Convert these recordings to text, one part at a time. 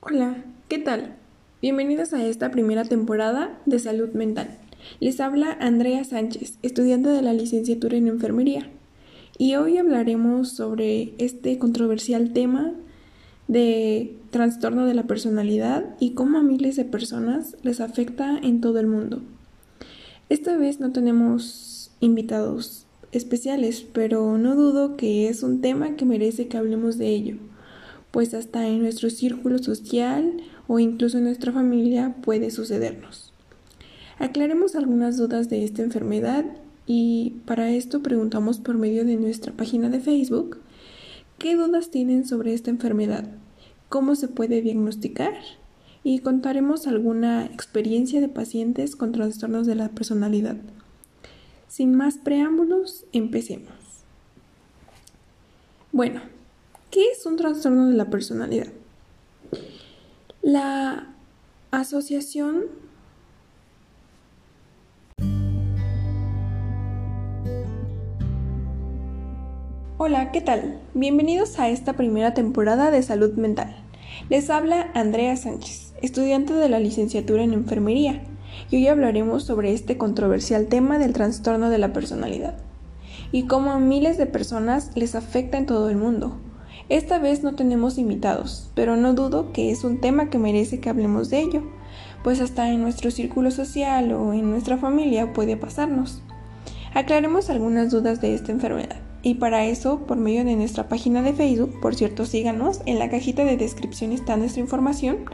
Hola, ¿qué tal? Bienvenidos a esta primera temporada de Salud Mental. Les habla Andrea Sánchez, estudiante de la licenciatura en Enfermería, y hoy hablaremos sobre este controversial tema de trastorno de la personalidad y cómo a miles de personas les afecta en todo el mundo. Esta vez no tenemos invitados especiales, pero no dudo que es un tema que merece que hablemos de ello, pues hasta en nuestro círculo social o incluso en nuestra familia puede sucedernos. Aclaremos algunas dudas de esta enfermedad y para esto preguntamos por medio de nuestra página de Facebook qué dudas tienen sobre esta enfermedad, cómo se puede diagnosticar y contaremos alguna experiencia de pacientes con trastornos de la personalidad. Sin más preámbulos, empecemos. Bueno, ¿qué es un trastorno de la personalidad? La Asociación Hola, ¿qué tal? Bienvenidos a esta primera temporada de Salud Mental. Les habla Andrea Sánchez, estudiante de la licenciatura en Enfermería, y hoy hablaremos sobre este controversial tema del trastorno de la personalidad y cómo a miles de personas les afecta en todo el mundo. Esta vez no tenemos invitados, pero no dudo que es un tema que merece que hablemos de ello, pues hasta en nuestro círculo social o en nuestra familia puede pasarnos. Aclaremos algunas dudas de esta enfermedad. Y para eso, por medio de nuestra página de Facebook, por cierto, síganos, en la cajita de descripción está nuestra información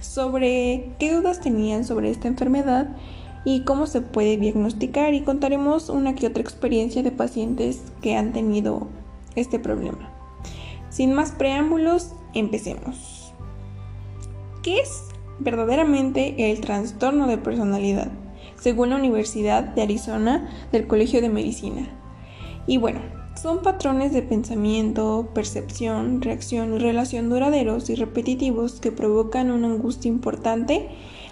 sobre qué dudas tenían sobre esta enfermedad y cómo se puede diagnosticar y contaremos una que otra experiencia de pacientes que han tenido este problema. Sin más preámbulos, empecemos. ¿Qué es verdaderamente el trastorno de personalidad? Según la Universidad de Arizona del Colegio de Medicina. Y bueno, son patrones de pensamiento, percepción, reacción y relación duraderos y repetitivos que provocan una angustia importante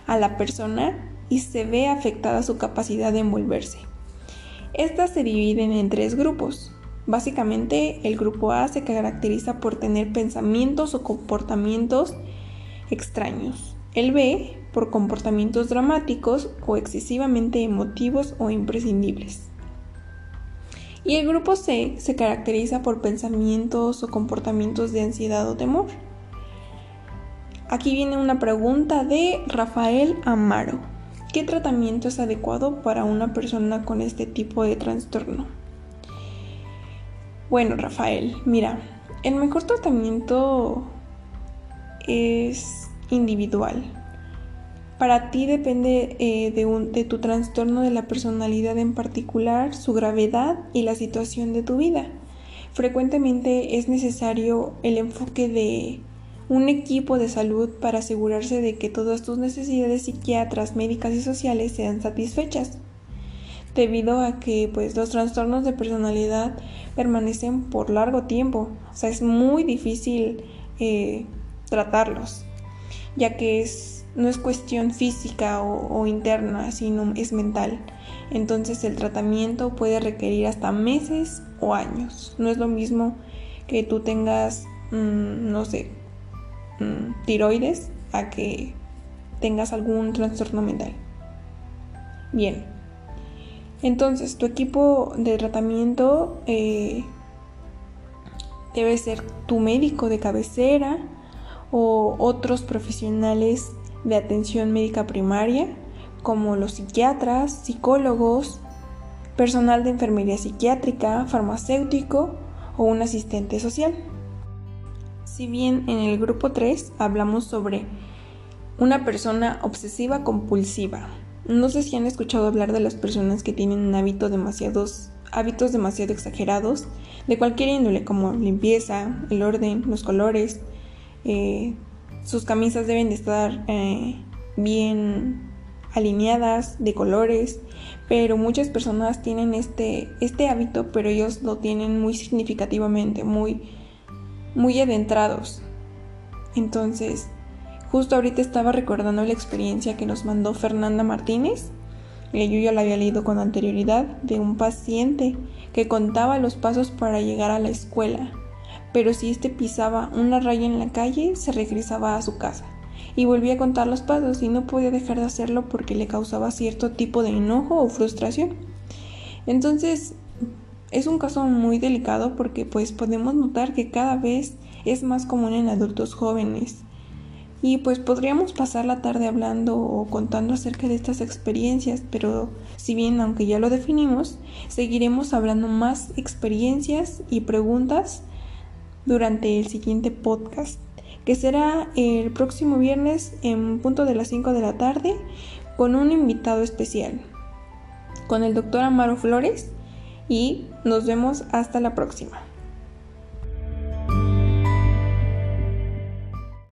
a la persona y se ve afectada su capacidad de envolverse. Estas se dividen en tres grupos. Básicamente, el grupo A se caracteriza por tener pensamientos o comportamientos extraños. El B por comportamientos dramáticos o excesivamente emotivos o imprescindibles. Y el grupo C se caracteriza por pensamientos o comportamientos de ansiedad o temor. Aquí viene una pregunta de Rafael Amaro. ¿Qué tratamiento es adecuado para una persona con este tipo de trastorno? Bueno, Rafael, mira, el mejor tratamiento es individual. Para ti depende eh, de, de tu trastorno de la personalidad en particular, su gravedad y la situación de tu vida. Frecuentemente es necesario el enfoque de un equipo de salud para asegurarse de que todas tus necesidades psiquiatras, médicas y sociales sean satisfechas. Debido a que pues los trastornos de personalidad permanecen por largo tiempo, o sea, es muy difícil eh, tratarlos, ya que es no es cuestión física o, interna, sino es mental. Entonces el tratamiento puede requerir hasta meses o años. No es lo mismo que tú tengas, mm, no sé, mm, tiroides a que tengas algún trastorno mental. Bien. Entonces, tu equipo de tratamiento eh, debe ser tu médico de cabecera o otros profesionales de atención médica primaria, como los psiquiatras, psicólogos, personal de enfermería psiquiátrica, farmacéutico o un asistente social. Si bien en el grupo 3 hablamos sobre una persona obsesiva compulsiva. No sé si han escuchado hablar de las personas que tienen un hábito demasiados, hábitos demasiado exagerados de cualquier índole, como limpieza, el orden, los colores, eh, sus camisas deben de estar eh, bien alineadas, de colores, pero muchas personas tienen este, este hábito, pero ellos lo tienen muy significativamente, muy, muy adentrados. Entonces, justo ahorita estaba recordando la experiencia que nos mandó Fernanda Martínez yo ya la había leído con anterioridad, de un paciente que contaba los pasos para llegar a la escuela, pero si éste pisaba una raya en la calle, se regresaba a su casa y volvía a contar los pasos y no podía dejar de hacerlo porque le causaba cierto tipo de enojo o frustración. Entonces, es un caso muy delicado porque pues podemos notar que cada vez es más común en adultos jóvenes. Y pues podríamos pasar la tarde hablando o contando acerca de estas experiencias, pero si bien aunque ya lo definimos, seguiremos hablando más experiencias y preguntas durante el siguiente podcast, que será el próximo viernes en punto de las 5 de la tarde con un invitado especial, con el doctor Amaro Flores y nos vemos hasta la próxima.